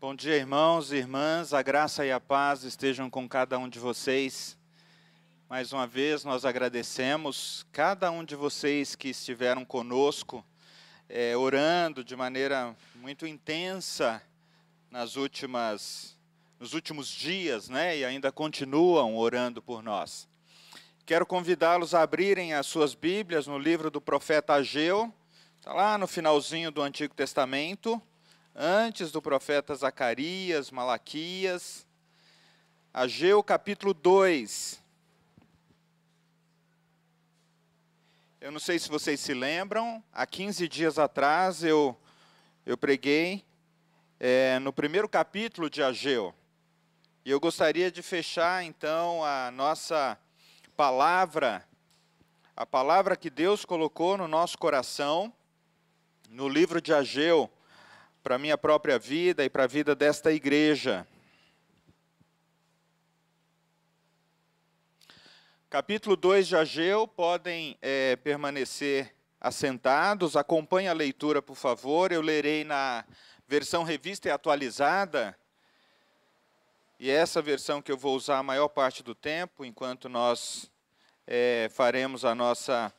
Bom dia, irmãos e irmãs. A graça e a paz estejam com cada um de vocês. Mais uma vez, nós agradecemos cada um de vocês que estiveram conosco, é, orando de maneira muito intensa nas últimas, nos últimos dias, né? E ainda continuam orando por nós. Quero convidá-los a abrirem as suas Bíblias no livro do profeta Ageu, está lá no finalzinho do Antigo Testamento antes do profeta Zacarias, Malaquias. Ageu capítulo 2. Eu não sei se vocês se lembram, há 15 dias atrás eu, eu preguei é, no primeiro capítulo de Ageu. E eu gostaria de fechar então a nossa palavra, a palavra que Deus colocou no nosso coração, no livro de Ageu, para a minha própria vida e para a vida desta igreja. Capítulo 2 de Ageu, podem é, permanecer assentados, acompanhe a leitura, por favor. Eu lerei na versão revista e atualizada, e é essa versão que eu vou usar a maior parte do tempo, enquanto nós é, faremos a nossa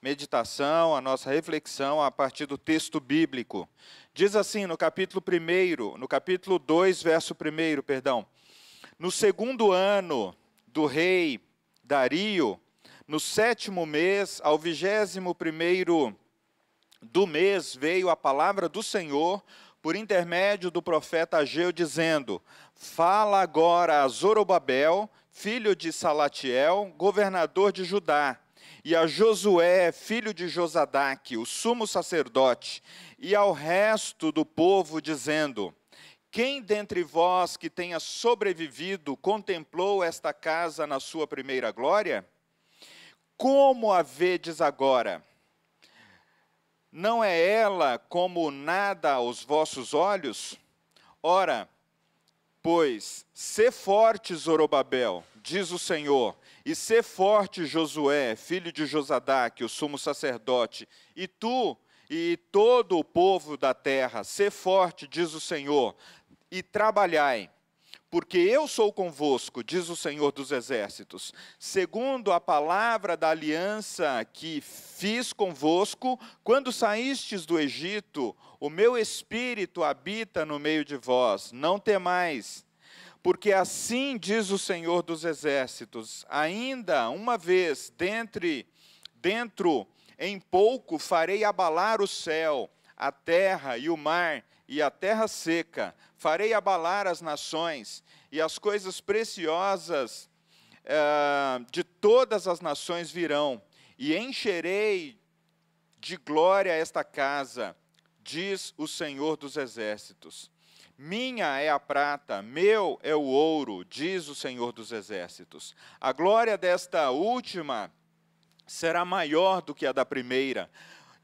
meditação, a nossa reflexão a partir do texto bíblico. Diz assim no capítulo 1, no capítulo 2, verso 1, perdão. No segundo ano do rei Dario, no sétimo mês, ao vigésimo primeiro do mês, veio a palavra do Senhor por intermédio do profeta Ageu, dizendo: Fala agora a Zorobabel, filho de Salatiel, governador de Judá e a Josué, filho de Josadaque, o sumo sacerdote, e ao resto do povo, dizendo: Quem dentre vós que tenha sobrevivido contemplou esta casa na sua primeira glória? Como a vedes agora? Não é ela como nada aos vossos olhos? Ora, pois, se forte, Zorobabel, diz o Senhor, e ser forte, Josué, filho de Josadaque, o sumo sacerdote, e tu e todo o povo da terra, ser forte, diz o Senhor, e trabalhai, porque eu sou convosco, diz o Senhor dos exércitos, segundo a palavra da aliança que fiz convosco, quando saístes do Egito, o meu espírito habita no meio de vós, não temais porque assim diz o Senhor dos Exércitos: ainda uma vez dentre, dentro em pouco farei abalar o céu, a terra e o mar e a terra seca, farei abalar as nações e as coisas preciosas uh, de todas as nações virão, e encherei de glória esta casa, diz o Senhor dos Exércitos. Minha é a prata, meu é o ouro, diz o Senhor dos Exércitos. A glória desta última será maior do que a da primeira,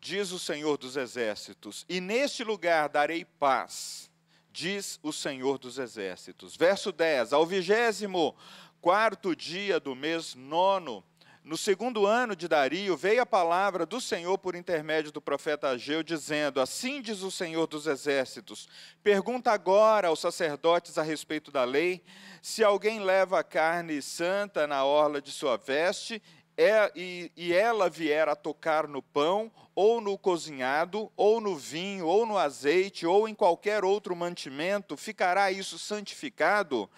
diz o Senhor dos Exércitos. E neste lugar darei paz, diz o Senhor dos Exércitos. Verso 10: Ao vigésimo quarto dia do mês nono, no segundo ano de Dario, veio a palavra do Senhor por intermédio do profeta Ageu, dizendo: Assim diz o Senhor dos Exércitos: Pergunta agora aos sacerdotes a respeito da lei, se alguém leva carne santa na orla de sua veste, é, e, e ela vier a tocar no pão, ou no cozinhado, ou no vinho, ou no azeite, ou em qualquer outro mantimento, ficará isso santificado?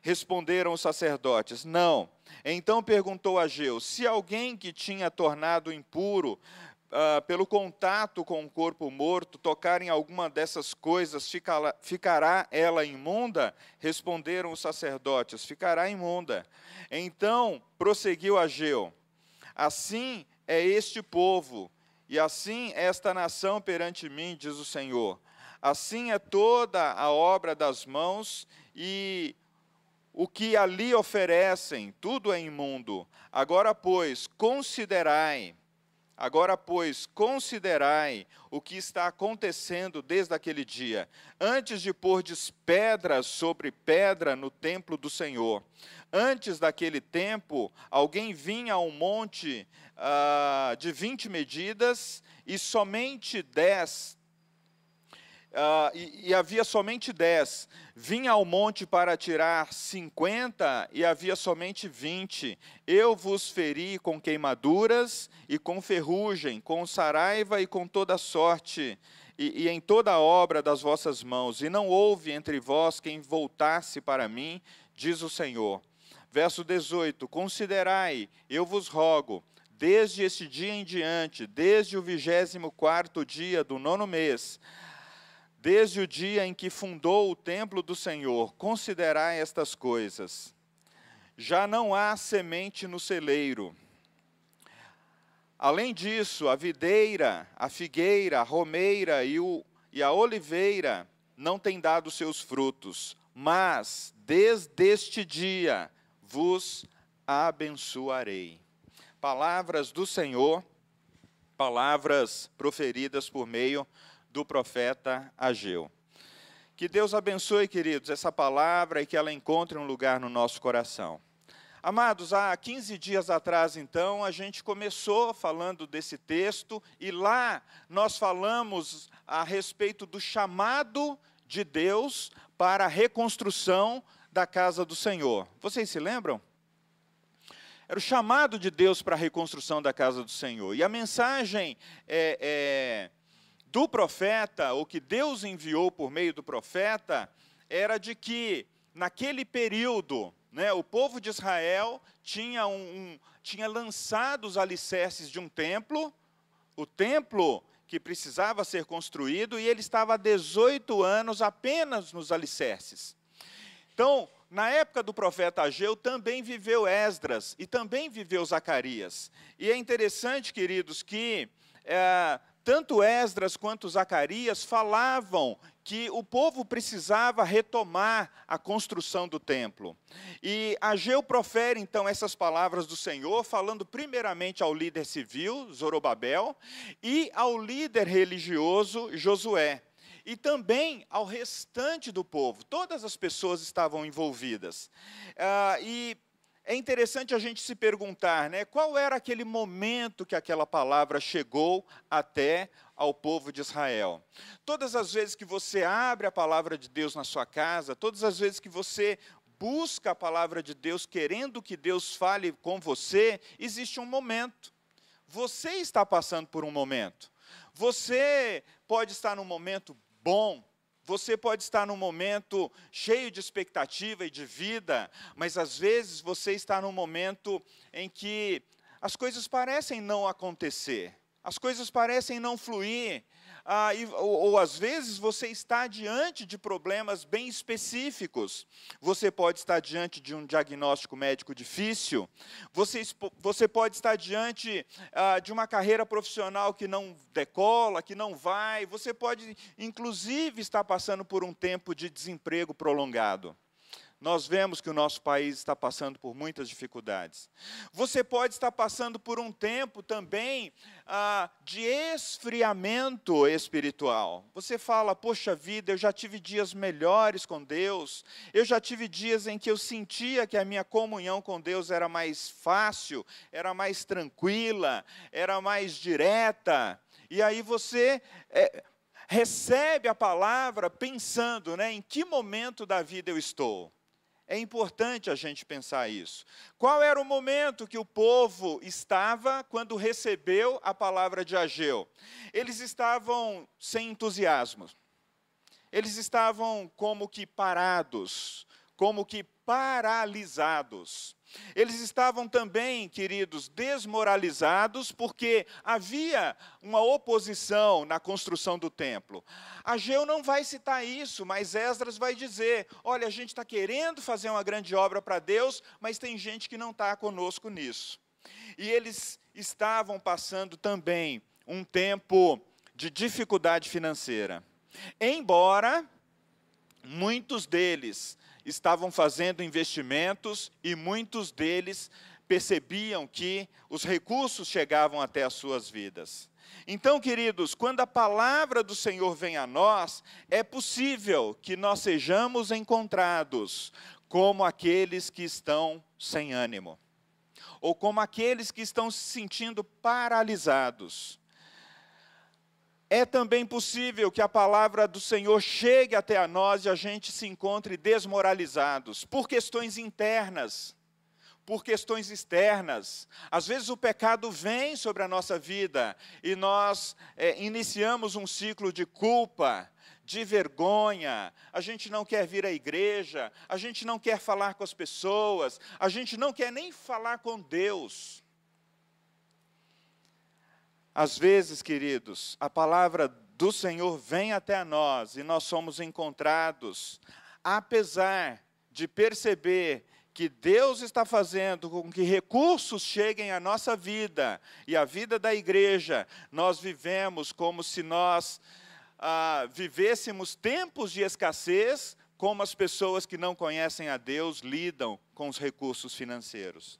Responderam os sacerdotes: Não. Então perguntou a Geu: se alguém que tinha tornado impuro Uh, pelo contato com o corpo morto, tocar em alguma dessas coisas, ficará, ficará ela imunda? Responderam os sacerdotes: ficará imunda. Então prosseguiu Ageu: Assim é este povo, e assim esta nação perante mim, diz o Senhor. Assim é toda a obra das mãos, e o que ali oferecem, tudo é imundo. Agora, pois, considerai, agora, pois, considerai o que está acontecendo desde aquele dia, antes de pordes pedra sobre pedra no templo do Senhor. Antes daquele tempo, alguém vinha a um monte uh, de vinte medidas e somente dez uh, e, e, havia somente dez. Vinha ao monte para tirar cinquenta, e havia somente vinte. Eu vos feri com queimaduras e com ferrugem, com saraiva e com toda sorte, e, e em toda a obra das vossas mãos. E não houve entre vós quem voltasse para mim, diz o Senhor. Verso 18: Considerai, eu vos rogo, desde este dia em diante, desde o vigésimo quarto dia do nono mês, desde o dia em que fundou o templo do Senhor, considerai estas coisas. Já não há semente no celeiro. Além disso, a videira, a figueira, a romeira e, o, e a oliveira não têm dado seus frutos, mas desde este dia vos abençoarei. Palavras do Senhor, palavras proferidas por meio do profeta Ageu. Que Deus abençoe, queridos, essa palavra e que ela encontre um lugar no nosso coração. Amados, há 15 dias atrás, então, a gente começou falando desse texto e lá nós falamos a respeito do chamado de Deus para a reconstrução da casa do Senhor. Vocês se lembram? Era o chamado de Deus para a reconstrução da casa do Senhor. E a mensagem é, é do profeta, o que Deus enviou por meio do profeta, era de que, naquele período, né, o povo de Israel tinha, um, um, tinha lançado os alicerces de um templo, o templo que precisava ser construído, e ele estava há 18 anos apenas nos alicerces. Então, na época do profeta Ageu, também viveu Esdras e também viveu Zacarias. E é interessante, queridos, que é, tanto Esdras quanto Zacarias falavam que o povo precisava retomar a construção do templo. E Ageu profere então essas palavras do Senhor, falando primeiramente ao líder civil, Zorobabel, e ao líder religioso, Josué. E também ao restante do povo, todas as pessoas estavam envolvidas. Ah, e é interessante a gente se perguntar, né, qual era aquele momento que aquela palavra chegou até ao povo de Israel. Todas as vezes que você abre a palavra de Deus na sua casa, todas as vezes que você busca a palavra de Deus querendo que Deus fale com você, existe um momento. Você está passando por um momento. Você pode estar num momento bom, você pode estar num momento cheio de expectativa e de vida, mas às vezes você está num momento em que as coisas parecem não acontecer, as coisas parecem não fluir, ah, e, ou, ou, às vezes você está diante de problemas bem específicos. Você pode estar diante de um diagnóstico médico difícil, você, você pode estar diante ah, de uma carreira profissional que não decola, que não vai, você pode, inclusive, estar passando por um tempo de desemprego prolongado nós vemos que o nosso país está passando por muitas dificuldades. Você pode estar passando por um tempo também ah, de esfriamento espiritual. Você fala, poxa vida, eu já tive dias melhores com Deus, eu já tive dias em que eu sentia que a minha comunhão com Deus era mais fácil, era mais tranquila, era mais direta. E aí você. É, recebe a palavra pensando né, em que momento da vida eu estou. É importante a gente pensar isso. Qual era o momento que o povo estava quando recebeu a palavra de Ageu? Eles estavam sem entusiasmo. Eles estavam como que parados, como que paralisados. Eles estavam também, queridos, desmoralizados, porque havia uma oposição na construção do templo. Ageu não vai citar isso, mas Esdras vai dizer: olha, a gente está querendo fazer uma grande obra para Deus, mas tem gente que não está conosco nisso. E eles estavam passando também um tempo de dificuldade financeira. Embora muitos deles estavam fazendo investimentos e muitos deles percebiam que os recursos chegavam até as suas vidas. Então, queridos, quando a palavra do Senhor vem a nós, é possível que nós sejamos encontrados como aqueles que estão sem ânimo, ou como aqueles que estão se sentindo paralisados. É também possível que a palavra do Senhor chegue até a nós e a gente se encontre desmoralizados por questões internas, por questões externas. Às vezes o pecado vem sobre a nossa vida e nós é, iniciamos um ciclo de culpa, de vergonha, a gente não quer vir à igreja, a gente não quer falar com as pessoas, a gente não quer nem falar com Deus. Às vezes, queridos, a palavra do Senhor vem até nós e nós somos encontrados, apesar de perceber que Deus está fazendo com que recursos cheguem à nossa vida e à vida da igreja, nós vivemos como se nós ah, vivêssemos tempos de escassez, como as pessoas que não conhecem a Deus lidam com os recursos financeiros.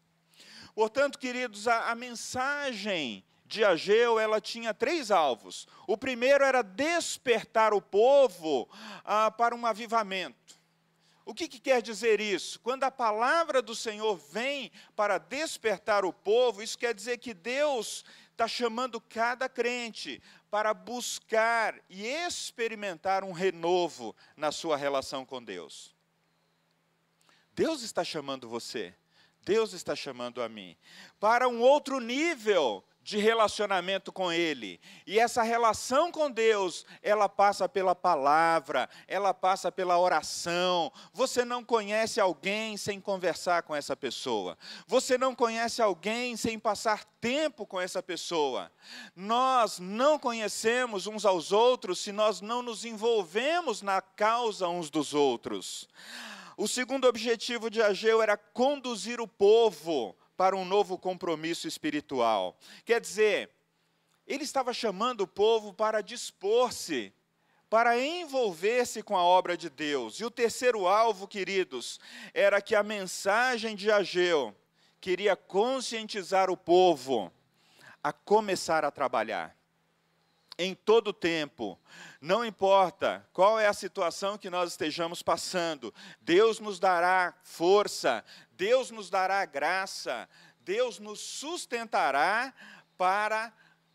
Portanto, queridos, a, a mensagem de Ageu, ela tinha três alvos. O primeiro era despertar o povo ah, para um avivamento. O que, que, quer dizer isso? Quando a palavra do Senhor vem para despertar o povo, isso quer dizer que Deus está chamando cada crente para buscar e experimentar um renovo na sua relação com Deus. Deus está chamando você, Deus está chamando a mim, para um outro nível de relacionamento com Ele. E essa relação com Deus, ela passa pela palavra, ela passa pela oração. Você não conhece alguém sem conversar com essa pessoa. Você não conhece alguém sem passar tempo com essa pessoa. Nós não conhecemos uns aos outros se nós não nos envolvemos na causa uns dos outros. O segundo objetivo de Ageu era conduzir o povo para um novo compromisso espiritual. Quer dizer, ele estava chamando o povo para dispor-se, para envolver-se com a obra de Deus. E o terceiro alvo, queridos, era que a mensagem de Ageu queria conscientizar o povo a começar a trabalhar. Em todo tempo, não importa qual é a situação que nós estejamos passando, Deus nos dará força, Deus nos dará graça, Deus nos sustentará para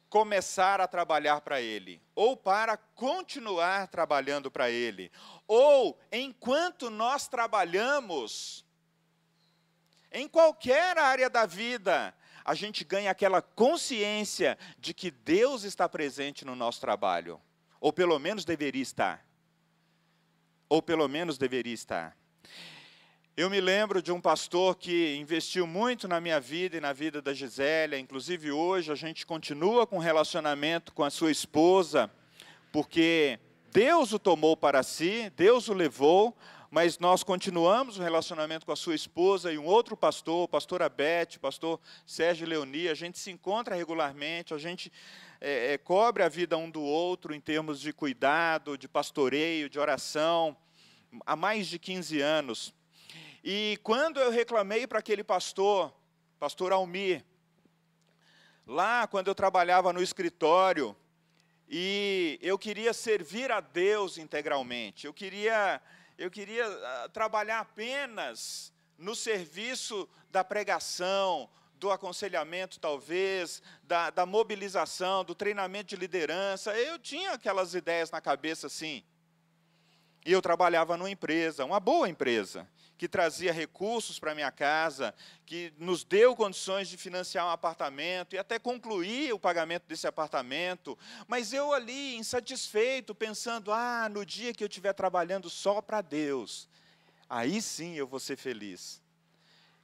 começar a trabalhar para Ele, ou para continuar trabalhando para Ele, ou enquanto nós trabalhamos, em qualquer área da vida, a gente ganha aquela consciência de que Deus está presente no nosso trabalho, ou pelo menos deveria estar. Ou pelo menos deveria estar. Eu me lembro de um pastor que investiu muito na minha vida e na vida da Gisélia, inclusive hoje a gente continua com relacionamento com a sua esposa, porque Deus o tomou para si, Deus o levou, mas nós continuamos o relacionamento com a sua esposa e um outro pastor, o pastor Abete, o pastor Sérgio Leoni, a gente se encontra regularmente, a gente é, é, cobre a vida um do outro em termos de cuidado, de pastoreio, de oração, há mais de 15 anos. E quando eu reclamei para aquele pastor, pastor Almir, lá quando eu trabalhava no escritório, e eu queria servir a Deus integralmente, eu queria, eu queria uh, trabalhar apenas no serviço da pregação, do aconselhamento, talvez, da, da mobilização, do treinamento de liderança. Eu tinha aquelas ideias na cabeça assim. E eu trabalhava numa empresa, uma boa empresa que trazia recursos para minha casa, que nos deu condições de financiar um apartamento e até concluir o pagamento desse apartamento. Mas eu ali, insatisfeito, pensando: ah, no dia que eu estiver trabalhando só para Deus, aí sim eu vou ser feliz.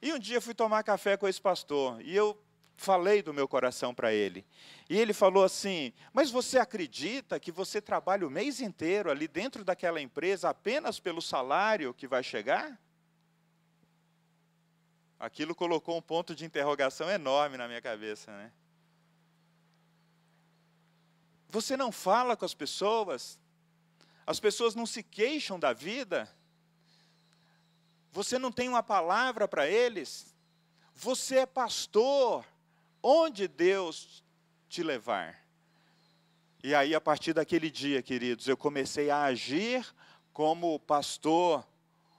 E um dia fui tomar café com esse pastor e eu falei do meu coração para ele. E ele falou assim: Mas você acredita que você trabalha o mês inteiro ali dentro daquela empresa apenas pelo salário que vai chegar? Aquilo colocou um ponto de interrogação enorme na minha cabeça, né? Você não fala com as pessoas, as pessoas não se queixam da vida, você não tem uma palavra para eles, você é pastor, onde Deus te levar? E aí, a partir daquele dia, queridos, eu comecei a agir como pastor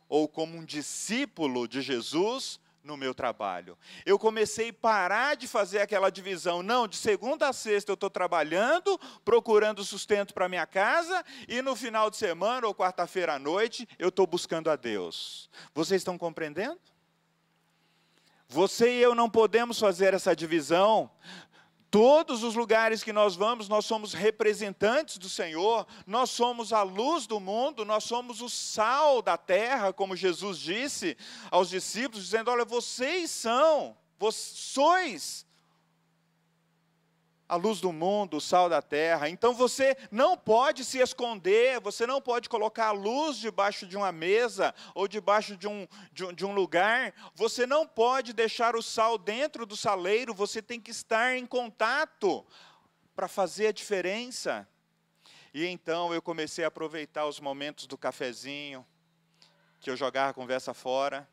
ou como um discípulo de Jesus no meu trabalho. Eu comecei a parar de fazer aquela divisão. Não, de segunda a sexta eu estou trabalhando, procurando sustento para minha casa, e no final de semana ou quarta-feira à noite eu estou buscando a Deus. Vocês estão compreendendo? Você e eu não podemos fazer essa divisão. Todos os lugares que nós vamos, nós somos representantes do Senhor, nós somos a luz do mundo, nós somos o sal da terra, como Jesus disse aos discípulos, dizendo: Olha, vocês são, vocês sois a luz do mundo, o sal da terra. Então você não pode se esconder, você não pode colocar a luz debaixo de uma mesa ou debaixo de um, de um, de um lugar. Você não pode deixar o sal dentro do saleiro, você tem que estar em contato para fazer a diferença. E então eu comecei a aproveitar os momentos do cafezinho, que eu jogava a conversa fora,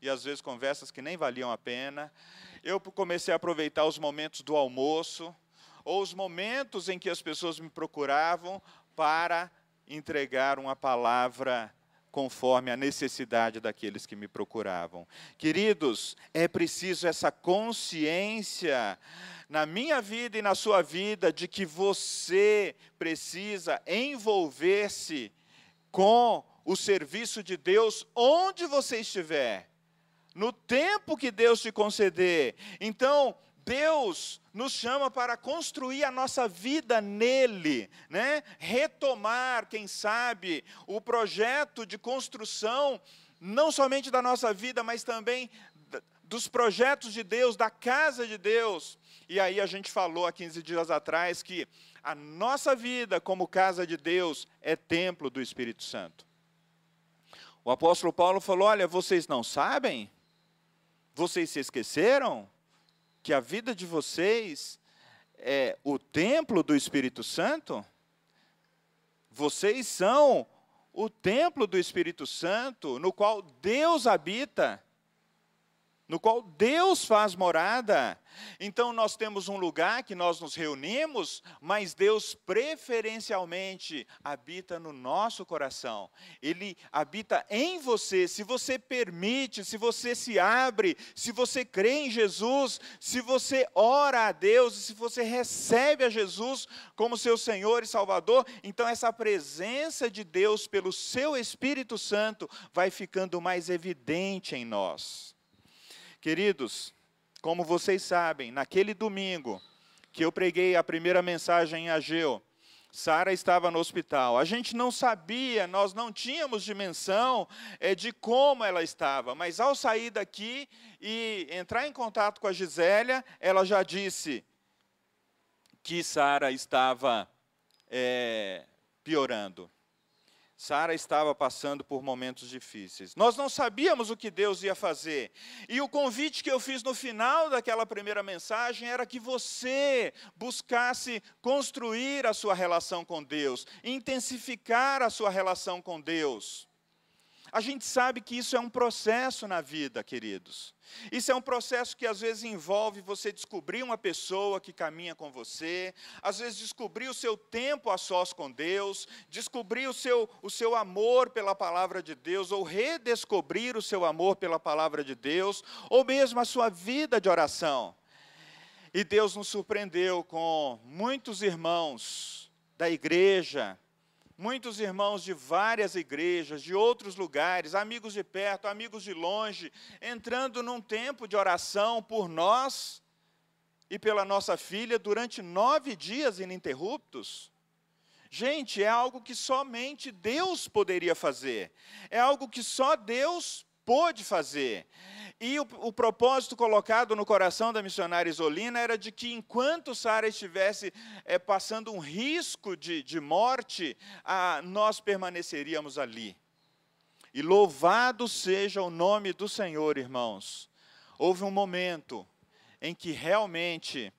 e às vezes conversas que nem valiam a pena eu comecei a aproveitar os momentos do almoço, ou os momentos em que as pessoas me procuravam para entregar uma palavra conforme a necessidade daqueles que me procuravam. Queridos, é preciso essa consciência na minha vida e na sua vida de que você precisa envolver-se com o serviço de Deus onde você estiver no tempo que Deus te conceder. Então, Deus nos chama para construir a nossa vida nele, né? Retomar, quem sabe, o projeto de construção não somente da nossa vida, mas também dos projetos de Deus, da casa de Deus. E aí a gente falou há 15 dias atrás que a nossa vida como casa de Deus é templo do Espírito Santo. O apóstolo Paulo falou: "Olha, vocês não sabem? Vocês se esqueceram que a vida de vocês é o templo do Espírito Santo? Vocês são o templo do Espírito Santo, no qual Deus habita no qual Deus faz morada. Então nós temos um lugar que nós nos reunimos, mas Deus preferencialmente habita no nosso coração. Ele habita em você, se você permite, se você se abre, se você crê em Jesus, se você ora a Deus, se você recebe a Jesus como seu Senhor e Salvador, então essa presença de Deus pelo seu Espírito Santo vai ficando mais evidente em nós. Queridos, como vocês sabem, naquele domingo que eu preguei a primeira mensagem em Ageu, Sara estava no hospital. A gente não sabia, nós não tínhamos dimensão é, de como ela estava, mas ao sair daqui e entrar em contato com a Gisélia, ela já disse que Sara estava é, piorando. Sara estava passando por momentos difíceis. Nós não sabíamos o que Deus ia fazer. E o convite que eu fiz no final daquela primeira mensagem era que você buscasse construir a sua relação com Deus, intensificar a sua relação com Deus. A gente sabe que isso é um processo na vida, queridos. Isso é um processo que às vezes envolve você descobrir uma pessoa que caminha com você, às vezes descobrir o seu tempo a sós com Deus, descobrir o seu, o seu amor pela palavra de Deus, ou redescobrir o seu amor pela palavra de Deus, ou mesmo a sua vida de oração. E Deus nos surpreendeu com muitos irmãos da igreja, muitos irmãos de várias igrejas, de outros lugares, amigos de perto, amigos de longe, entrando num tempo de oração por nós e pela nossa filha durante nove dias ininterruptos. Gente, é algo que somente Deus poderia fazer, é algo que só Deus pôde fazer. E o, o, propósito colocado no coração da missionária Isolina era de que, enquanto Sara estivesse é, passando um risco de, de morte, a, nós permaneceríamos ali. E louvado seja o nome do Senhor, irmãos. Houve um momento em que realmente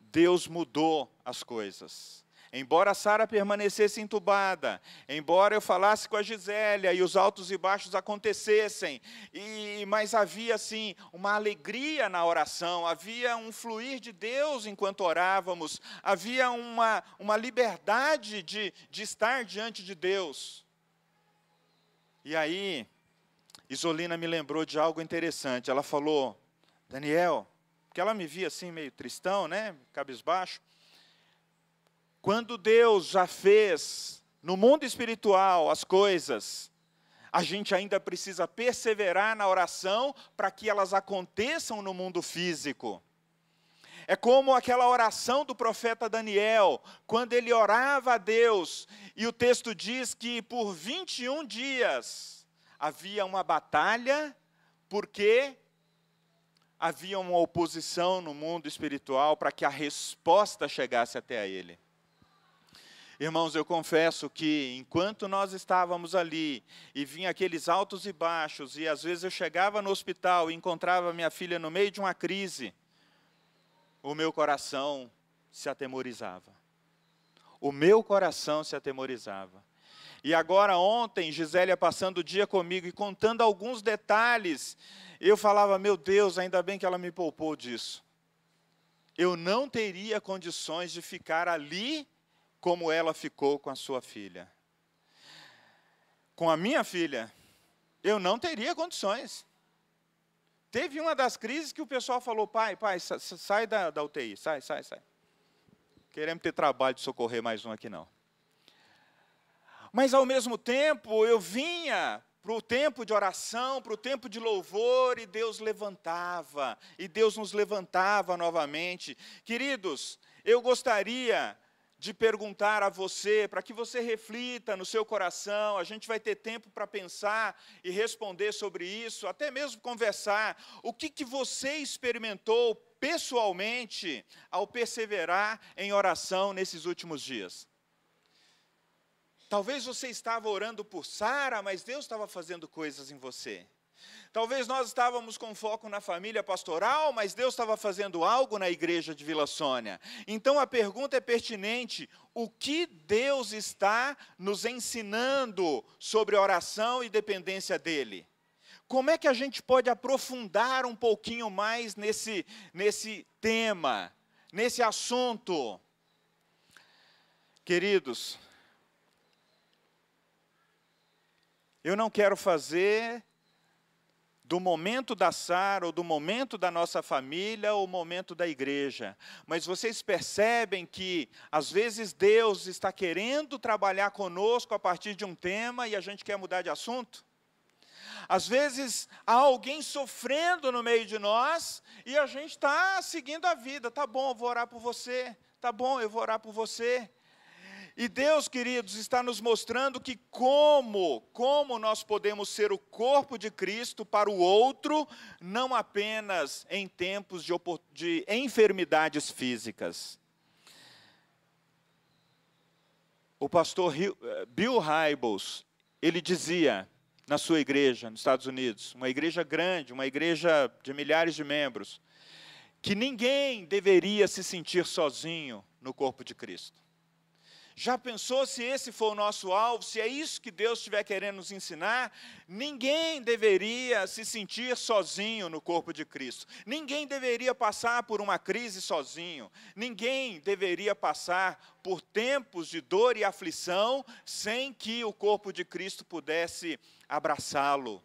Deus mudou as coisas. Embora Sara permanecesse entubada, embora eu falasse com a Gisélia e os altos e baixos acontecessem, e, mas havia assim uma alegria na oração, havia um fluir de Deus enquanto orávamos, havia uma, uma liberdade de, de estar diante de Deus. E aí, Isolina me lembrou de algo interessante. Ela falou, Daniel, porque ela me via assim meio tristão, né, cabisbaixo. Quando Deus já fez no mundo espiritual as coisas, a gente ainda precisa perseverar na oração para que elas aconteçam no mundo físico. É como aquela oração do profeta Daniel, quando ele orava a Deus, e o texto diz que por 21 dias havia uma batalha, porque havia uma oposição no mundo espiritual para que a resposta chegasse até a ele. Irmãos, eu confesso que enquanto nós estávamos ali e vinha aqueles altos e baixos, e às vezes eu chegava no hospital e encontrava minha filha no meio de uma crise, o meu coração se atemorizava. O meu coração se atemorizava. E agora, ontem, Gisélia passando o dia comigo e contando alguns detalhes, eu falava: Meu Deus, ainda bem que ela me poupou disso. Eu não teria condições de ficar ali como ela ficou com a sua filha. Com a minha filha, eu não teria condições. Teve uma das crises que o pessoal falou: pai, pai, sai da, da UTI, sai, sai, sai. Queremos ter trabalho de socorrer mais um aqui, não. Mas, ao mesmo tempo, eu vinha para o tempo de oração, para o tempo de louvor, e Deus levantava, e Deus nos levantava novamente. Queridos, eu gostaria de perguntar a você, para que você reflita no seu coração, a gente vai ter tempo para pensar e responder sobre isso, até mesmo conversar. O que, que você experimentou pessoalmente ao perseverar em oração nesses últimos dias? Talvez você estava orando por Sara, mas Deus estava fazendo coisas em você. Talvez nós estávamos com foco na família pastoral, mas Deus estava fazendo algo na igreja de Vila Sônia. Então a pergunta é pertinente: o que Deus está nos ensinando sobre oração e dependência dEle? Como é que a gente pode aprofundar um pouquinho mais nesse, nesse tema, nesse assunto? Queridos, eu não quero fazer do momento da Sara, ou do momento da nossa família, ou momento da igreja. Mas vocês percebem que, às vezes, Deus está querendo trabalhar conosco a partir de um tema e a gente quer mudar de assunto? Às vezes, há alguém sofrendo no meio de nós e a gente está seguindo a vida. Tá bom, eu vou orar por você. Tá bom, eu vou orar por você. E Deus, queridos, está nos mostrando que como, como nós podemos ser o corpo de Cristo para o outro, não apenas em tempos de, de enfermidades físicas. O pastor eh, Bill Hybels, ele dizia na sua igreja nos Estados Unidos, uma igreja grande, uma igreja de milhares de membros, que ninguém deveria se sentir sozinho no corpo de Cristo. Já pensou se esse for o nosso alvo, se é isso que Deus estiver querendo nos ensinar? Ninguém deveria se sentir sozinho no corpo de Cristo. Ninguém deveria passar por uma crise sozinho. Ninguém deveria passar por tempos de dor e aflição sem que o corpo de Cristo pudesse abraçá-lo,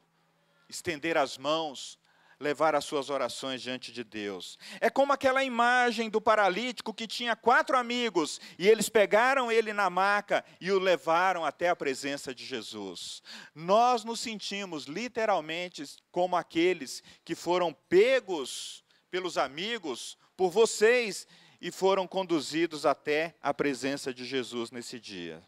estender as mãos, levar as suas orações diante de Deus. É como aquela imagem do paralítico que tinha quatro amigos e eles pegaram ele na maca e o levaram até a presença de Jesus. Nós nos sentimos literalmente como aqueles que foram pegos pelos amigos, por vocês, e foram conduzidos até a presença de Jesus nesse dia.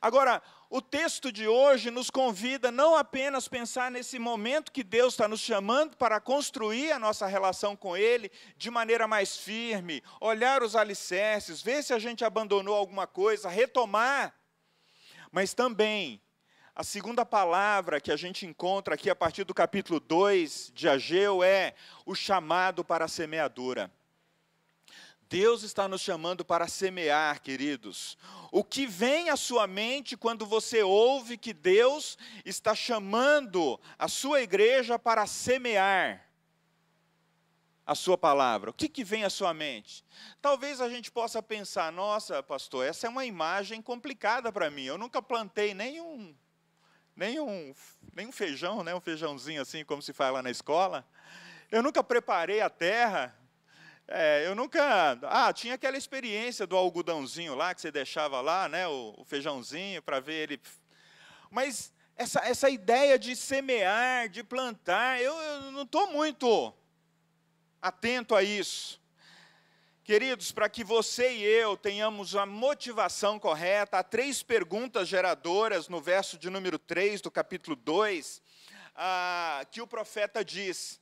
Agora, o texto de hoje nos convida não apenas pensar nesse momento que Deus está nos chamando para construir a nossa relação com Ele de maneira mais firme, olhar os alicerces, ver se a gente abandonou alguma coisa, retomar, mas também a segunda palavra que a gente encontra aqui a partir do capítulo 2 de Ageu é o chamado para a semeadura. Deus está nos chamando para semear, queridos. O que vem à sua mente quando você ouve que Deus está chamando a sua igreja para semear a sua palavra? O que, que vem à sua mente? Talvez a gente possa pensar: nossa, pastor, essa é uma imagem complicada para mim. Eu nunca plantei nenhum, nem um, nem um feijão, né? um feijãozinho assim, como se fala na escola. Eu nunca preparei a terra. É, eu nunca. Ah, tinha aquela experiência do algodãozinho lá, que você deixava lá, né? o, o feijãozinho, para ver ele. Mas essa, essa ideia de semear, de plantar, eu, eu não estou muito atento a isso. Queridos, para que você e eu tenhamos a motivação correta, há três perguntas geradoras no verso de número 3 do capítulo 2, ah, que o profeta diz.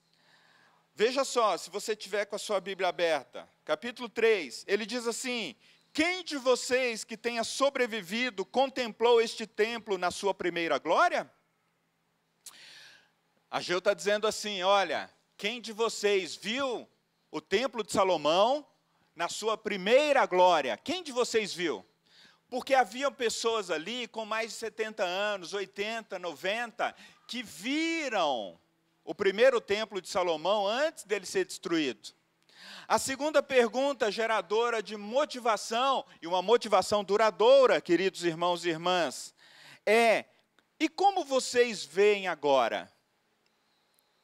Veja só, se você tiver com a sua Bíblia aberta, capítulo 3, ele diz assim: Quem de vocês que tenha sobrevivido contemplou este templo na sua primeira glória? Ageu está dizendo assim: Olha, quem de vocês viu o templo de Salomão na sua primeira glória. Quem de vocês viu? Porque haviam pessoas ali com mais de 70 anos, 80, 90, que viram o primeiro templo de Salomão antes dele ser destruído. A segunda pergunta, geradora de motivação, e uma motivação duradoura, queridos irmãos e irmãs, é: e como vocês veem agora?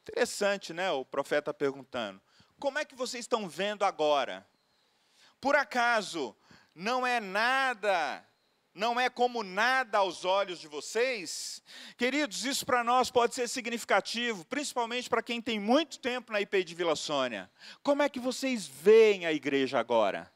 Interessante, né? O profeta perguntando. Como é que vocês estão vendo agora? Por acaso não é nada, não é como nada aos olhos de vocês? Queridos, isso para nós pode ser significativo, principalmente para quem tem muito tempo na IPI de Vila Sônia. Como é que vocês veem a igreja agora?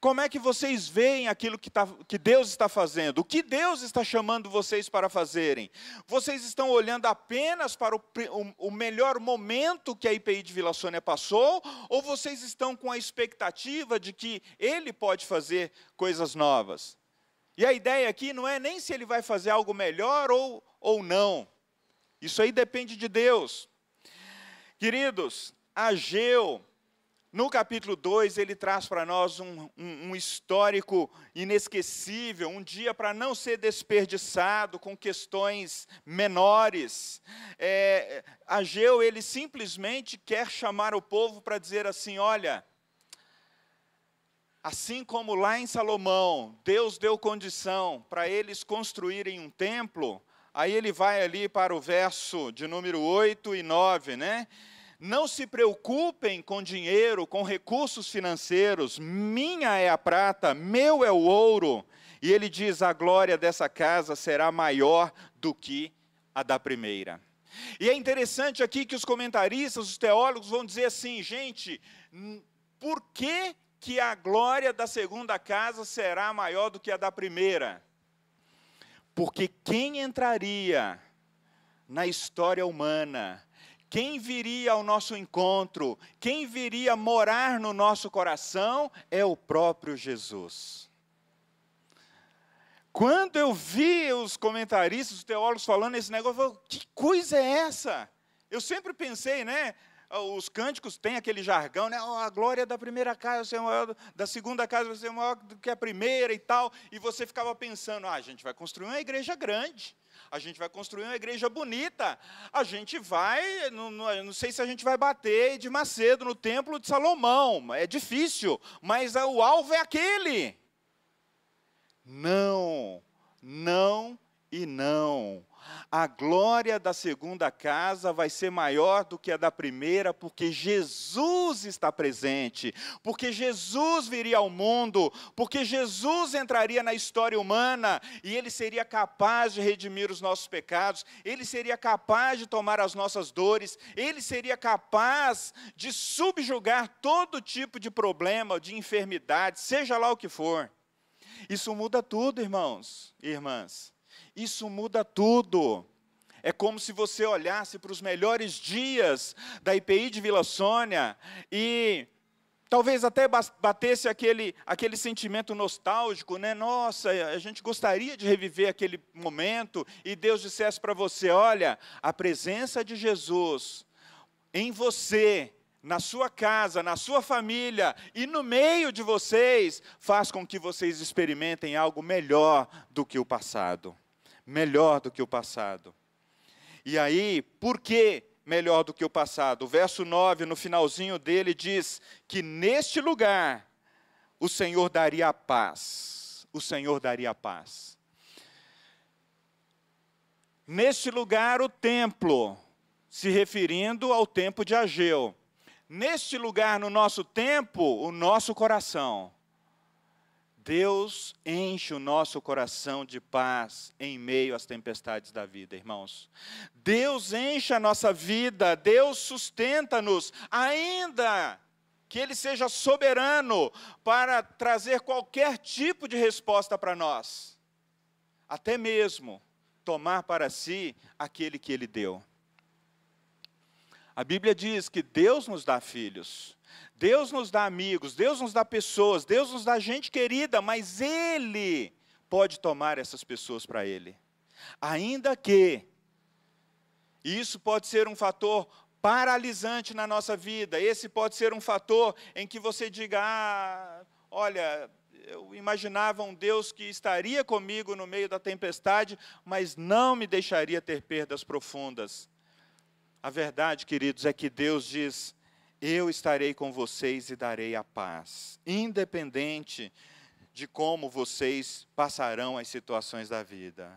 Como é que vocês veem aquilo que, tá, que Deus está fazendo? O que Deus está chamando vocês para fazerem? Vocês estão olhando apenas para o, o, o melhor momento que a IPI de Vila Sônia passou? Ou vocês estão com a expectativa de que Ele pode fazer coisas novas? E a ideia aqui não é nem se Ele vai fazer algo melhor ou, ou não. Isso aí depende de Deus. Queridos, Ageu no capítulo 2, ele traz para nós um, um, um, histórico inesquecível, um dia para não ser desperdiçado com questões menores. É, Ageu, ele simplesmente quer chamar o povo para dizer assim: olha, assim como lá em Salomão, Deus deu condição para eles construírem um templo, aí ele vai ali para o verso de número 8 e 9, né? Não se preocupem com dinheiro, com recursos financeiros. Minha é a prata, meu é o ouro. E ele diz: a glória dessa casa será maior do que a da primeira. E é interessante aqui que os comentaristas, os teólogos vão dizer assim, gente, por que, que a glória da segunda casa será maior do que a da primeira? Porque quem entraria na história humana quem viria ao nosso encontro, quem viria morar no nosso coração é o próprio Jesus. Quando eu vi os comentaristas, os teólogos falando esse negócio, eu falei, que coisa é essa? Eu sempre pensei, né? Os cânticos têm aquele jargão, né? Oh, a glória da primeira casa vai ser maior, da segunda casa vai ser maior do que a primeira e tal. E você ficava pensando, ah, a gente vai construir uma igreja grande a gente vai construir uma igreja bonita, a gente vai, não, não, não, sei se a gente vai bater de Macedo no templo de Salomão, é difícil, mas o alvo é aquele. Não, não e não. A glória da segunda casa vai ser maior do que a da primeira, porque Jesus está presente, porque Jesus viria ao mundo, porque Jesus entraria na história humana e ele seria capaz de redimir os nossos pecados, ele seria capaz de tomar as nossas dores, ele seria capaz de subjugar todo tipo de problema, de enfermidade, seja lá o que for. Isso muda tudo, irmãos e irmãs. Isso muda tudo. É como se você olhasse para os melhores dias da IPI de Vila Sônia e talvez até batesse aquele, aquele sentimento nostálgico, né? Nossa, a gente gostaria de reviver aquele momento e Deus dissesse para você: olha, a presença de Jesus em você, na sua casa, na sua família e no meio de vocês, faz com que vocês experimentem algo melhor do que o passado melhor do que o passado. E aí, por que melhor do que o passado? O verso 9, no finalzinho dele, diz que neste lugar o Senhor daria a paz. O Senhor daria a paz. Neste lugar, o templo, se referindo ao tempo de Ageu. Neste lugar, no nosso tempo, o nosso coração. Deus enche o nosso coração de paz em meio às tempestades da vida, irmãos. Deus enche a nossa vida, Deus sustenta-nos, ainda que Ele seja soberano para trazer qualquer tipo de resposta para nós, até mesmo tomar para si aquele que Ele deu. A Bíblia diz que Deus nos dá filhos. Deus nos dá amigos, Deus nos dá pessoas, Deus nos dá gente querida, mas Ele pode tomar essas pessoas para Ele. Ainda que isso pode ser um fator paralisante na nossa vida, esse pode ser um fator em que você diga: ah, olha, eu imaginava um Deus que estaria comigo no meio da tempestade, mas não me deixaria ter perdas profundas. A verdade, queridos, é que Deus diz: eu estarei com vocês e darei a paz, independente de como vocês passarão as situações da vida.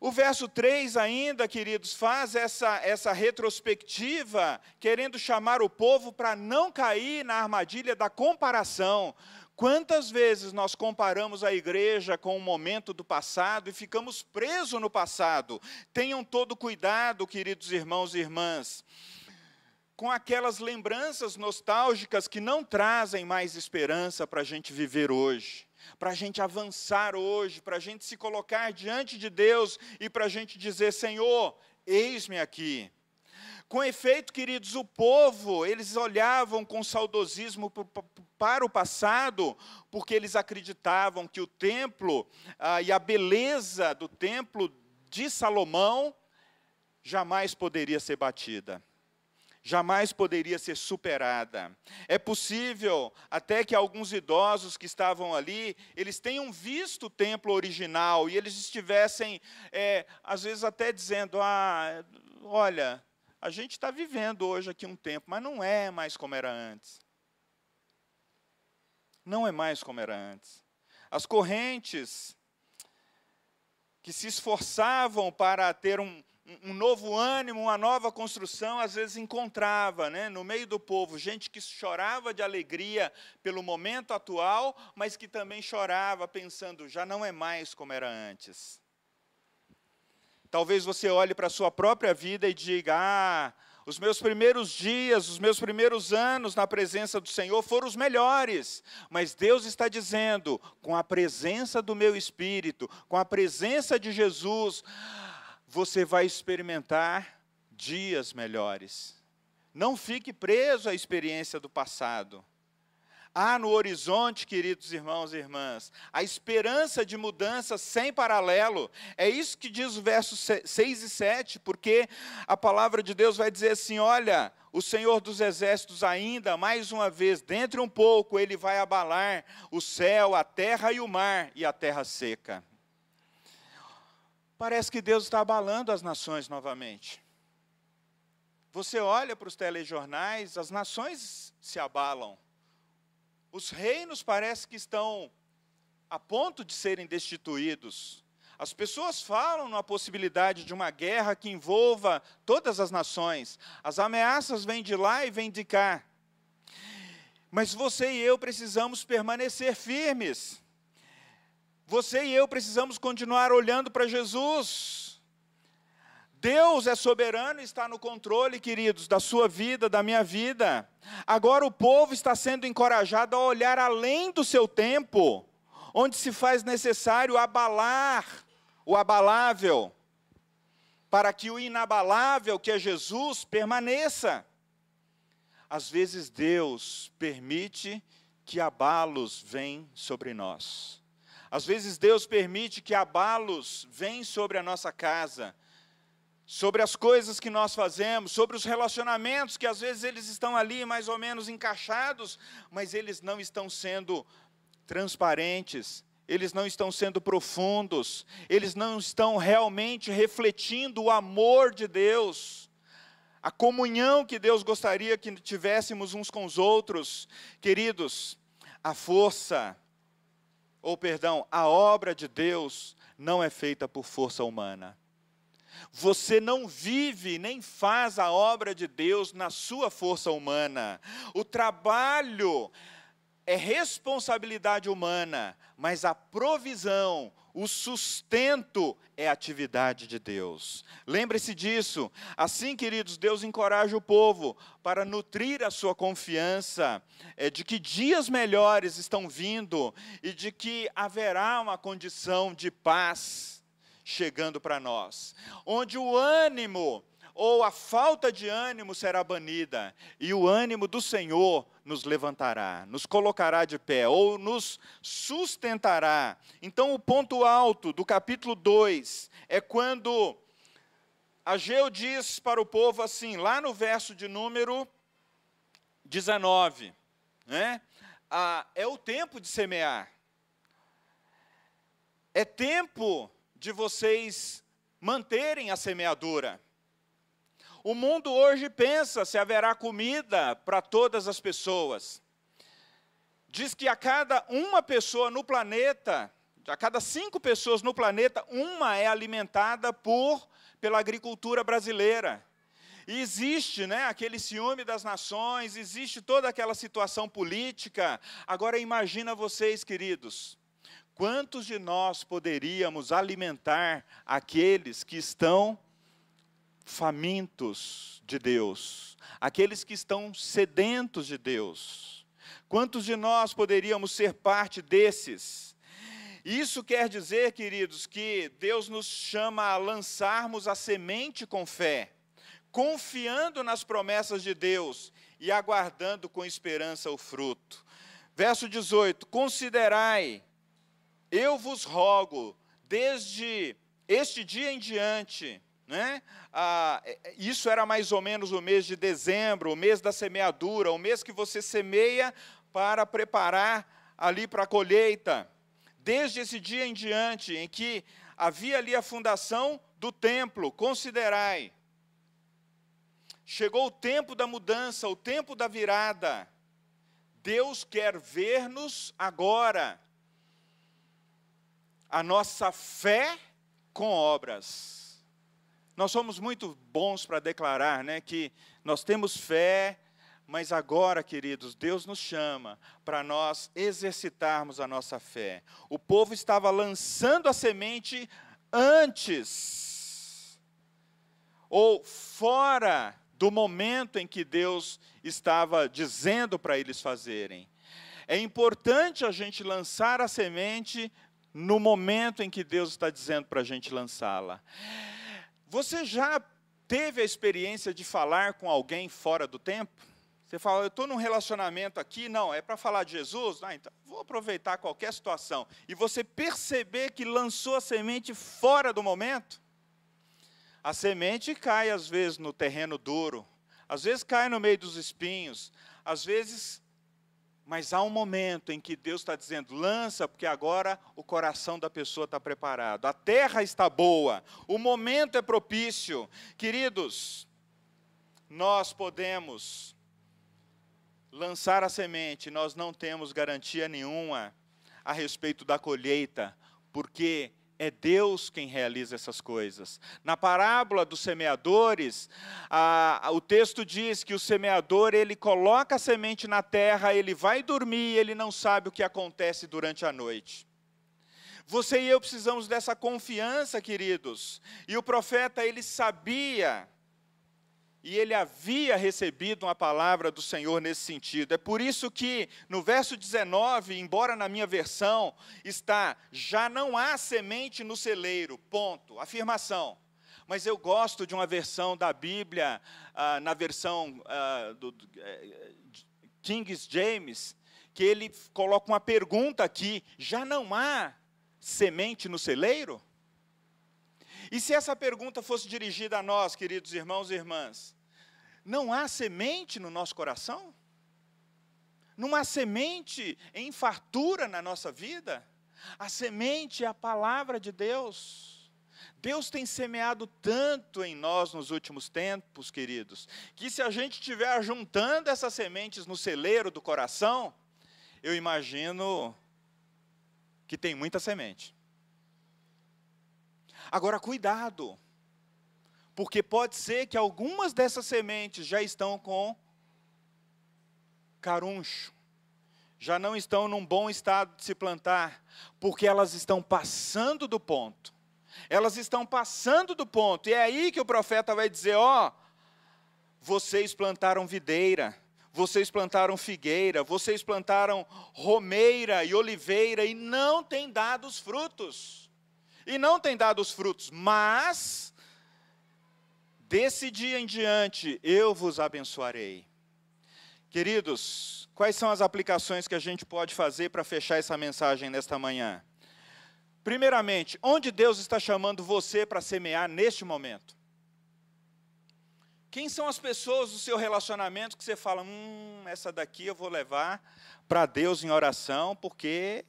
O verso 3 ainda, queridos, faz essa, essa retrospectiva, querendo chamar o povo para não cair na armadilha da comparação. Quantas vezes nós comparamos a igreja com o momento do passado e ficamos presos no passado? Tenham todo cuidado, queridos irmãos e irmãs com aquelas lembranças nostálgicas que não trazem mais esperança para a gente viver hoje, para a gente avançar hoje, para a gente se colocar diante de Deus e para a gente dizer: Senhor, eis-me aqui. Com efeito, queridos, o povo, eles olhavam com saudosismo para o passado, porque eles acreditavam que o templo ah, e a beleza do templo de Salomão jamais poderia ser batida jamais poderia ser superada. É possível até que alguns idosos que estavam ali, eles tenham visto o templo original e eles estivessem, é, às vezes até dizendo, ah, olha, a gente está vivendo hoje aqui um tempo, mas não é mais como era antes. Não é mais como era antes. As correntes que se esforçavam para ter um, um novo ânimo, uma nova construção, às vezes encontrava né, no meio do povo gente que chorava de alegria pelo momento atual, mas que também chorava pensando, já não é mais como era antes. Talvez você olhe para a sua própria vida e diga: Ah, os meus primeiros dias, os meus primeiros anos na presença do Senhor foram os melhores. Mas Deus está dizendo: com a presença do meu Espírito, com a presença de Jesus, você vai experimentar dias melhores. Não fique preso à experiência do passado. Há no horizonte, queridos irmãos e irmãs, a esperança de mudança sem paralelo. É isso que diz o verso 6 e 7, porque a palavra de Deus vai dizer assim: olha, o Senhor dos exércitos, ainda mais uma vez, dentro um pouco, ele vai abalar o céu, a terra e o mar e a terra seca. Parece que Deus está abalando as nações novamente. Você olha para os telejornais, as nações se abalam. Os reinos parece que estão a ponto de serem destituídos. As pessoas falam na possibilidade de uma guerra que envolva todas as nações. As ameaças vêm de lá e vêm de cá. Mas você e eu precisamos permanecer firmes. Você e eu precisamos continuar olhando para Jesus. Deus é soberano e está no controle, queridos, da sua vida, da minha vida. Agora o povo está sendo encorajado a olhar além do seu tempo, onde se faz necessário abalar o abalável, para que o inabalável, que é Jesus, permaneça. Às vezes Deus permite que abalos venham sobre nós. Às vezes Deus permite que abalos venham sobre a nossa casa, sobre as coisas que nós fazemos, sobre os relacionamentos que às vezes eles estão ali mais ou menos encaixados, mas eles não estão sendo transparentes, eles não estão sendo profundos, eles não estão realmente refletindo o amor de Deus, a comunhão que Deus gostaria que tivéssemos uns com os outros. Queridos, a força ou perdão, a obra de Deus não é feita por força humana. Você não vive nem faz a obra de Deus na sua força humana. O trabalho é responsabilidade humana, mas a provisão, o sustento é atividade de Deus. Lembre-se disso. Assim, queridos, Deus encoraja o povo para nutrir a sua confiança é, de que dias melhores estão vindo e de que haverá uma condição de paz chegando para nós, onde o ânimo ou a falta de ânimo será banida, e o ânimo do Senhor nos levantará, nos colocará de pé, ou nos sustentará. Então, o ponto alto do capítulo 2 é quando Ageu diz para o povo assim, lá no verso de número 19, né? Ah, é o tempo de semear. É tempo de vocês manterem a semeadura. O mundo hoje pensa se haverá comida para todas as pessoas. Diz que a cada uma pessoa no planeta, a cada cinco pessoas no planeta, uma é alimentada por pela agricultura brasileira. E existe né, aquele ciúme das nações, existe toda aquela situação política. Agora imagina vocês, queridos, quantos de nós poderíamos alimentar aqueles que estão famintos de Deus, aqueles que estão sedentos de Deus. Quantos de nós poderíamos ser parte desses? Isso quer dizer, queridos, que Deus nos chama a lançarmos a semente com fé, confiando nas promessas de Deus e aguardando com esperança o fruto. Verso 18: Considerai, eu vos rogo, desde este dia em diante, né? Ah, é, é, isso era mais ou menos o mês de dezembro, o mês da semeadura, o mês que você semeia para preparar ali para a colheita. Desde esse dia em diante, em que havia ali a fundação do templo, considerai. Chegou o tempo da mudança, o tempo da virada. Deus quer ver-nos agora. A nossa fé com obras. Nós somos muito bons para declarar né, que nós temos fé, mas agora, queridos, Deus nos chama para nós exercitarmos a nossa fé. O povo estava lançando a semente antes, ou fora do momento em que Deus estava dizendo para eles fazerem. É importante a gente lançar a semente no momento em que Deus está dizendo para a gente lançá-la. Você já teve a experiência de falar com alguém fora do tempo? Você fala, eu estou num relacionamento aqui, não, é para falar de Jesus? Ah, então vou aproveitar qualquer situação. E você perceber que lançou a semente fora do momento? A semente cai, às vezes, no terreno duro, às vezes cai no meio dos espinhos, às vezes mas há um momento em que Deus está dizendo: lança, porque agora o coração da pessoa está preparado, a terra está boa, o momento é propício. Queridos, nós podemos lançar a semente, nós não temos garantia nenhuma a respeito da colheita, porque é Deus quem realiza essas coisas. Na parábola dos semeadores, a, a, o texto diz que o semeador ele coloca a semente na terra, ele vai dormir, ele não sabe o que acontece durante a noite. Você e eu precisamos dessa confiança, queridos. E o profeta ele sabia e ele havia recebido uma palavra do Senhor nesse sentido. É por isso que no verso 19, embora na minha versão está já não há semente no celeiro, ponto, afirmação. Mas eu gosto de uma versão da Bíblia, ah, na versão ah, do, do eh, King James, que ele coloca uma pergunta aqui: já não há semente no celeiro? E se essa pergunta fosse dirigida a nós, queridos irmãos e irmãs, não há semente no nosso coração? Não há semente em fartura na nossa vida? A semente é a palavra de Deus. Deus tem semeado tanto em nós nos últimos tempos, queridos, que se a gente estiver juntando essas sementes no celeiro do coração, eu imagino que tem muita semente. Agora, cuidado, porque pode ser que algumas dessas sementes já estão com caruncho, já não estão num bom estado de se plantar, porque elas estão passando do ponto. Elas estão passando do ponto, e é aí que o profeta vai dizer: ó, oh, vocês plantaram videira, vocês plantaram figueira, vocês plantaram romeira e oliveira e não tem dado os frutos. E não tem dado os frutos, mas desse dia em diante eu vos abençoarei. Queridos, quais são as aplicações que a gente pode fazer para fechar essa mensagem nesta manhã? Primeiramente, onde Deus está chamando você para semear neste momento? Quem são as pessoas do seu relacionamento que você fala, hum, essa daqui eu vou levar para Deus em oração, porque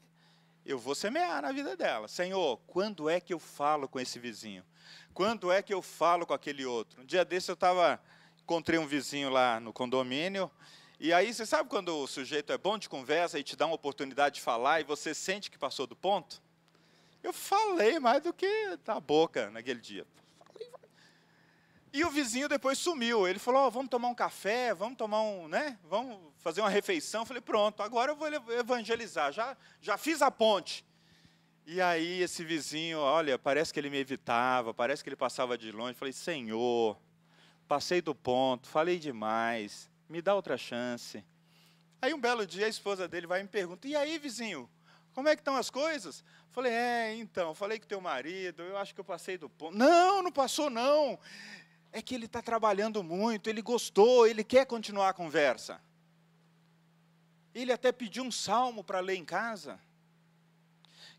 eu vou semear na vida dela. Senhor, quando é que eu falo com esse vizinho? Quando é que eu falo com aquele outro? Um dia desse eu estava, encontrei um vizinho lá no condomínio, e aí você sabe quando o sujeito é bom de conversa e te dá uma oportunidade de falar e você sente que passou do ponto? Eu falei mais do que da boca naquele dia. E o vizinho depois sumiu. Ele falou: oh, vamos tomar um café, vamos tomar um, né? Vamos fazer uma refeição. Eu falei: pronto, agora eu vou evangelizar. Já, já fiz a ponte. E aí esse vizinho, olha, parece que ele me evitava, parece que ele passava de longe. Eu falei: Senhor, passei do ponto, falei demais, me dá outra chance. Aí um belo dia a esposa dele vai e me pergunta: e aí, vizinho, como é que estão as coisas? Falei, é, então, falei com teu marido, eu acho que eu passei do ponto. Não, não passou não é que ele está trabalhando muito, ele gostou, ele quer continuar a conversa. Ele até pediu um salmo para ler em casa.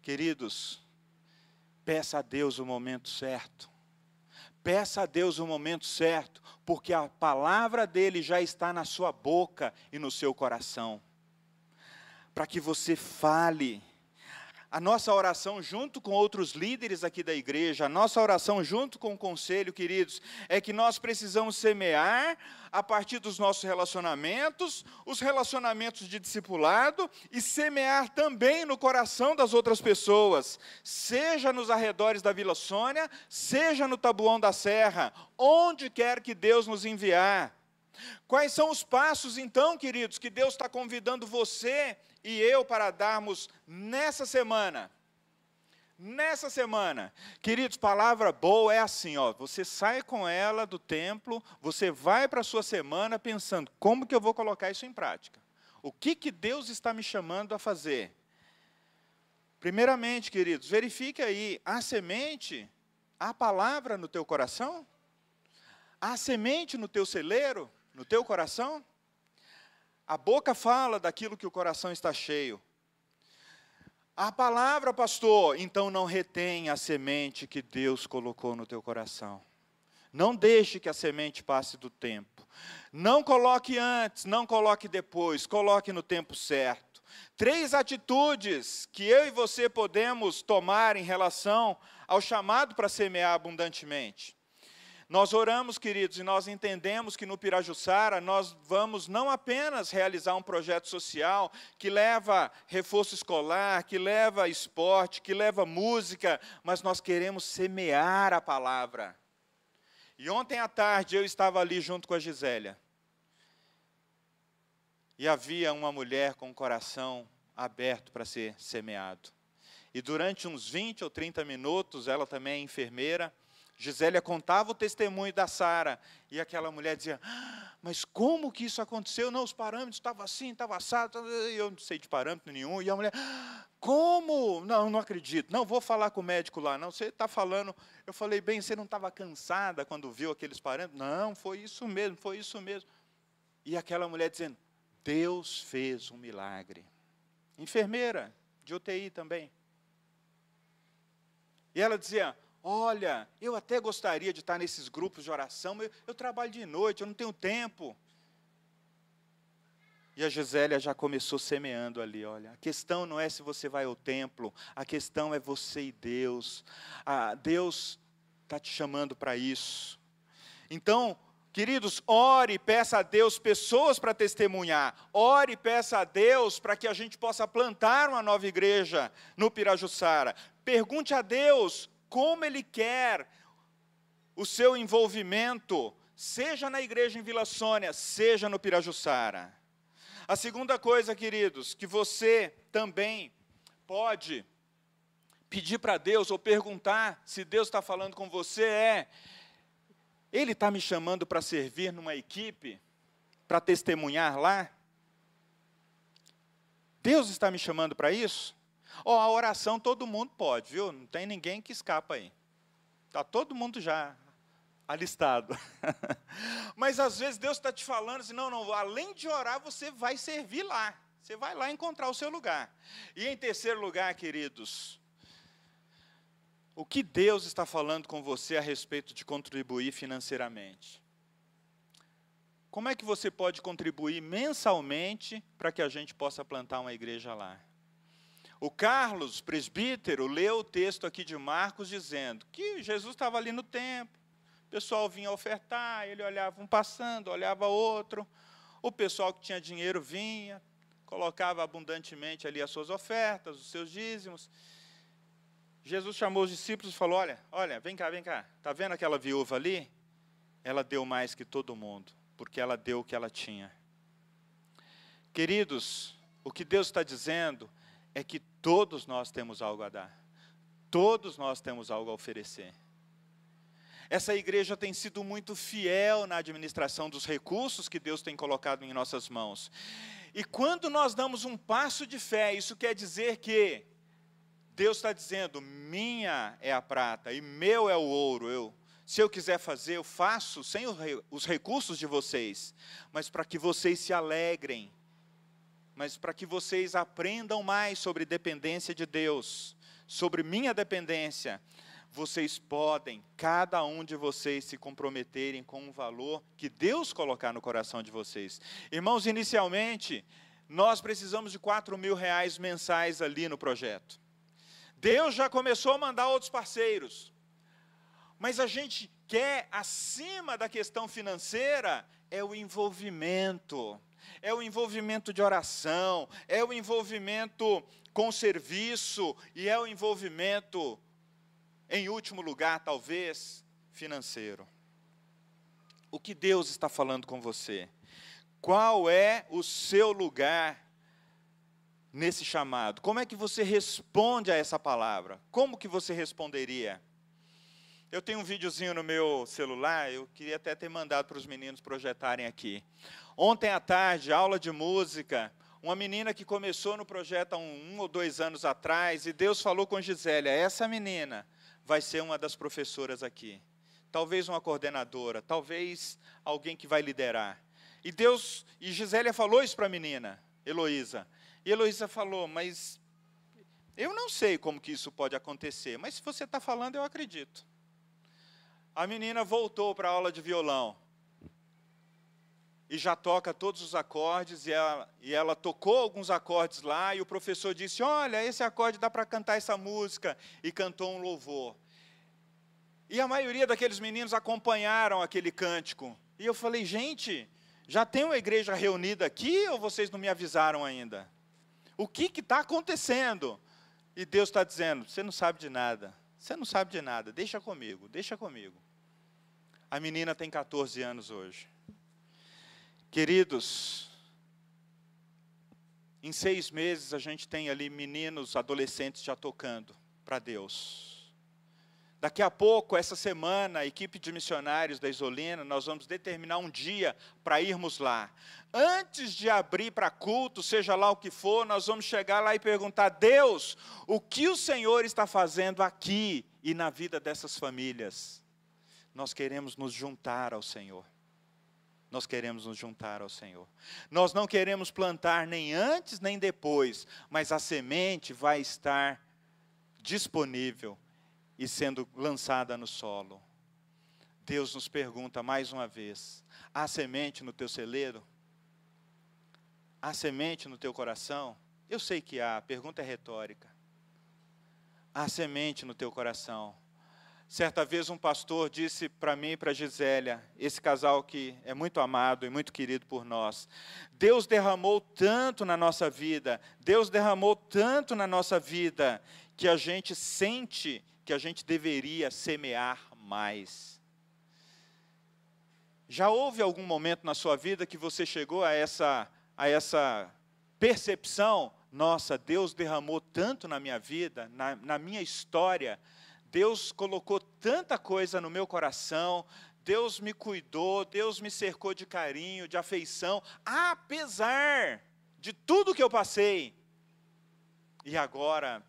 Queridos, peça a Deus o momento certo. Peça a Deus o momento certo, porque a palavra dele já está na sua boca e no seu coração. Para que você fale a nossa oração junto com outros líderes aqui da igreja, a nossa oração junto com o conselho, queridos, é que nós precisamos semear a partir dos nossos relacionamentos, os relacionamentos de discipulado e semear também no coração das outras pessoas, seja nos arredores da Vila Sônia, seja no Tabuão da Serra, onde quer que Deus nos enviar. Quais são os passos, então, queridos, que Deus está convidando você e eu para darmos nessa semana? Nessa semana, queridos, palavra boa é assim, ó, você sai com ela do templo, você vai para a sua semana pensando, como que eu vou colocar isso em prática? O que, que Deus está me chamando a fazer? Primeiramente, queridos, verifique aí, a semente, a palavra no teu coração? A semente no teu celeiro? no teu coração? A boca fala daquilo que o coração está cheio. A palavra, pastor, então não retém a semente que Deus colocou no teu coração. Não deixe que a semente passe do tempo. Não coloque antes, não coloque depois, coloque no tempo certo. Três atitudes que eu e você podemos tomar em relação ao chamado para semear abundantemente. Nós oramos, queridos, e nós entendemos que no Pirajussara nós vamos não apenas realizar um projeto social que leva reforço escolar, que leva esporte, que leva música, mas nós queremos semear a palavra. E ontem à tarde eu estava ali junto com a Gisélia. E havia uma mulher com o coração aberto para ser semeado. E durante uns 20 ou 30 minutos, ela também é enfermeira, Gisélia contava o testemunho da Sara, e aquela mulher dizia, ah, mas como que isso aconteceu? Não, os parâmetros estavam assim, estavam assado, eu não sei de parâmetro nenhum, e a mulher, ah, como? Não, não acredito, não, vou falar com o médico lá, não, você está falando, eu falei, bem, você não estava cansada quando viu aqueles parâmetros? Não, foi isso mesmo, foi isso mesmo. E aquela mulher dizendo, Deus fez um milagre. Enfermeira, de UTI também. E ela dizia, Olha, eu até gostaria de estar nesses grupos de oração, mas eu, eu trabalho de noite, eu não tenho tempo. E a Gisélia já começou semeando ali, olha. A questão não é se você vai ao templo, a questão é você e Deus. Ah, Deus está te chamando para isso. Então, queridos, ore e peça a Deus pessoas para testemunhar. Ore e peça a Deus para que a gente possa plantar uma nova igreja no Pirajussara. Pergunte a Deus como Ele quer o seu envolvimento, seja na igreja em Vila Sônia, seja no Pirajussara. A segunda coisa, queridos, que você também pode pedir para Deus ou perguntar se Deus está falando com você é: Ele está me chamando para servir numa equipe, para testemunhar lá? Deus está me chamando para isso? Ó, oh, a oração todo mundo pode, viu? Não tem ninguém que escapa aí. Está todo mundo já alistado. Mas às vezes Deus está te falando assim, não, não, além de orar, você vai servir lá. Você vai lá encontrar o seu lugar. E em terceiro lugar, queridos, o que Deus está falando com você a respeito de contribuir financeiramente? Como é que você pode contribuir mensalmente para que a gente possa plantar uma igreja lá? O Carlos, presbítero, leu o texto aqui de Marcos dizendo que Jesus estava ali no templo, o pessoal vinha ofertar, ele olhava um passando, olhava outro. O pessoal que tinha dinheiro vinha, colocava abundantemente ali as suas ofertas, os seus dízimos. Jesus chamou os discípulos e falou: Olha, olha, vem cá, vem cá. Está vendo aquela viúva ali? Ela deu mais que todo mundo, porque ela deu o que ela tinha. Queridos, o que Deus está dizendo é que todos nós temos algo a dar, todos nós temos algo a oferecer. Essa igreja tem sido muito fiel na administração dos recursos que Deus tem colocado em nossas mãos. E quando nós damos um passo de fé, isso quer dizer que Deus está dizendo: minha é a prata e meu é o ouro. Eu, se eu quiser fazer, eu faço sem os recursos de vocês, mas para que vocês se alegrem, mas para que vocês aprendam mais sobre dependência de Deus, sobre minha dependência vocês podem, cada um de vocês, se comprometerem com um valor que Deus colocar no coração de vocês. Irmãos, inicialmente, nós precisamos de 4 mil reais mensais ali no projeto. Deus já começou a mandar outros parceiros. Mas a gente quer, acima da questão financeira, é o envolvimento. É o envolvimento de oração, é o envolvimento com serviço e é o envolvimento em último lugar, talvez, financeiro. O que Deus está falando com você? Qual é o seu lugar nesse chamado? Como é que você responde a essa palavra? Como que você responderia? Eu tenho um videozinho no meu celular, eu queria até ter mandado para os meninos projetarem aqui. Ontem à tarde, aula de música, uma menina que começou no projeto há um, um ou dois anos atrás, e Deus falou com Gisélia, essa menina vai ser uma das professoras aqui. Talvez uma coordenadora, talvez alguém que vai liderar. E Deus, e Gisélia falou isso para a menina, Heloísa. E Heloísa falou, mas eu não sei como que isso pode acontecer, mas se você está falando, eu acredito. A menina voltou para a aula de violão e já toca todos os acordes, e ela, e ela tocou alguns acordes lá, e o professor disse: Olha, esse acorde dá para cantar essa música, e cantou um louvor. E a maioria daqueles meninos acompanharam aquele cântico. E eu falei: Gente, já tem uma igreja reunida aqui ou vocês não me avisaram ainda? O que está acontecendo? E Deus está dizendo: Você não sabe de nada, você não sabe de nada, deixa comigo, deixa comigo. A menina tem 14 anos hoje. Queridos, em seis meses a gente tem ali meninos, adolescentes já tocando para Deus. Daqui a pouco, essa semana, a equipe de missionários da Isolina, nós vamos determinar um dia para irmos lá. Antes de abrir para culto, seja lá o que for, nós vamos chegar lá e perguntar: Deus, o que o Senhor está fazendo aqui e na vida dessas famílias? Nós queremos nos juntar ao Senhor nós queremos nos juntar ao Senhor. Nós não queremos plantar nem antes nem depois, mas a semente vai estar disponível e sendo lançada no solo. Deus nos pergunta mais uma vez: há semente no teu celeiro? Há semente no teu coração? Eu sei que há, a pergunta é retórica. Há semente no teu coração. Certa vez um pastor disse para mim e para Gisélia, esse casal que é muito amado e muito querido por nós, Deus derramou tanto na nossa vida, Deus derramou tanto na nossa vida, que a gente sente que a gente deveria semear mais. Já houve algum momento na sua vida que você chegou a essa, a essa percepção? Nossa, Deus derramou tanto na minha vida, na, na minha história, Deus colocou tanta coisa no meu coração, Deus me cuidou, Deus me cercou de carinho, de afeição, apesar de tudo que eu passei. E agora,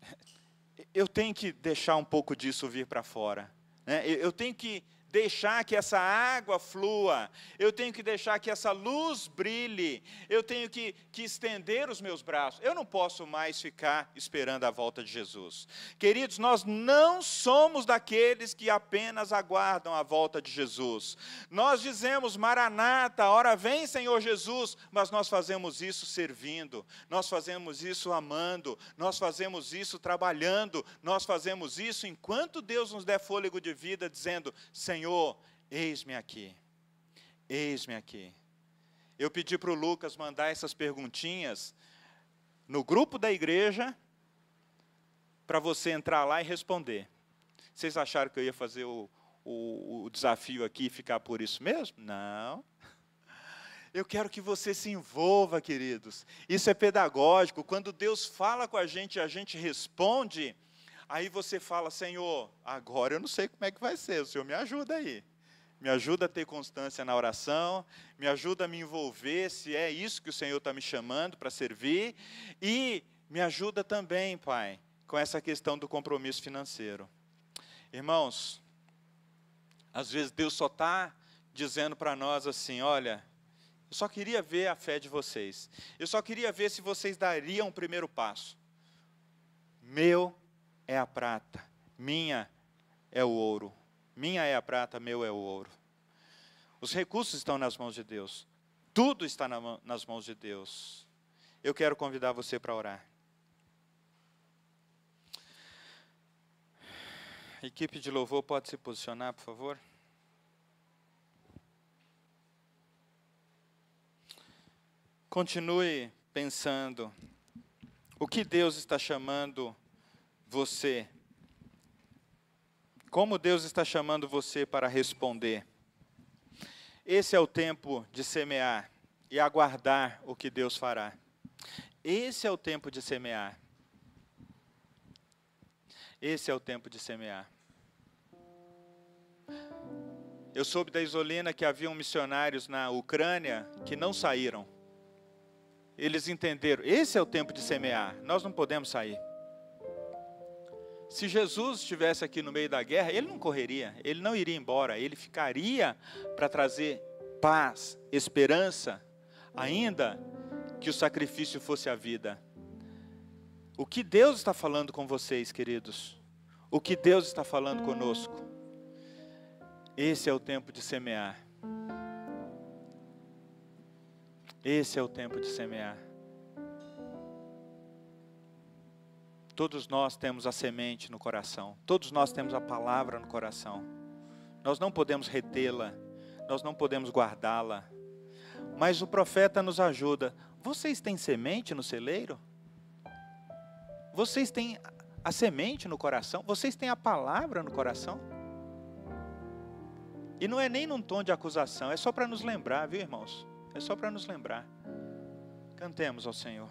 eu tenho que deixar um pouco disso vir para fora. Né? Eu tenho que deixar que essa água flua, eu tenho que deixar que essa luz brilhe, eu tenho que, que estender os meus braços. Eu não posso mais ficar esperando a volta de Jesus. Queridos, nós não somos daqueles que apenas aguardam a volta de Jesus. Nós dizemos, Maranata, hora vem, Senhor Jesus, mas nós fazemos isso servindo, nós fazemos isso amando, nós fazemos isso trabalhando, nós fazemos isso enquanto Deus nos der fôlego de vida, dizendo, Senhor, Senhor, eis-me aqui, eis-me aqui. Eu pedi para o Lucas mandar essas perguntinhas no grupo da igreja para você entrar lá e responder. Vocês acharam que eu ia fazer o, o, o desafio aqui e ficar por isso mesmo? Não. Eu quero que você se envolva, queridos. Isso é pedagógico. Quando Deus fala com a gente e a gente responde, Aí você fala, Senhor, agora eu não sei como é que vai ser, o Senhor me ajuda aí. Me ajuda a ter constância na oração, me ajuda a me envolver, se é isso que o Senhor está me chamando para servir, e me ajuda também, Pai, com essa questão do compromisso financeiro. Irmãos, às vezes Deus só está dizendo para nós assim: olha, eu só queria ver a fé de vocês, eu só queria ver se vocês dariam o primeiro passo. Meu é a prata, minha é o ouro. Minha é a prata, meu é o ouro. Os recursos estão nas mãos de Deus. Tudo está nas mãos de Deus. Eu quero convidar você para orar. Equipe de louvor pode se posicionar, por favor? Continue pensando o que Deus está chamando você? Como Deus está chamando você para responder? Esse é o tempo de semear e aguardar o que Deus fará. Esse é o tempo de semear. Esse é o tempo de semear. Eu soube da Isolina que haviam missionários na Ucrânia que não saíram. Eles entenderam, esse é o tempo de semear, nós não podemos sair. Se Jesus estivesse aqui no meio da guerra, ele não correria, ele não iria embora, ele ficaria para trazer paz, esperança, ainda que o sacrifício fosse a vida. O que Deus está falando com vocês, queridos? O que Deus está falando conosco? Esse é o tempo de semear. Esse é o tempo de semear. Todos nós temos a semente no coração, todos nós temos a palavra no coração. Nós não podemos retê-la, nós não podemos guardá-la. Mas o profeta nos ajuda. Vocês têm semente no celeiro? Vocês têm a semente no coração? Vocês têm a palavra no coração? E não é nem num tom de acusação, é só para nos lembrar, viu, irmãos? É só para nos lembrar. Cantemos ao Senhor.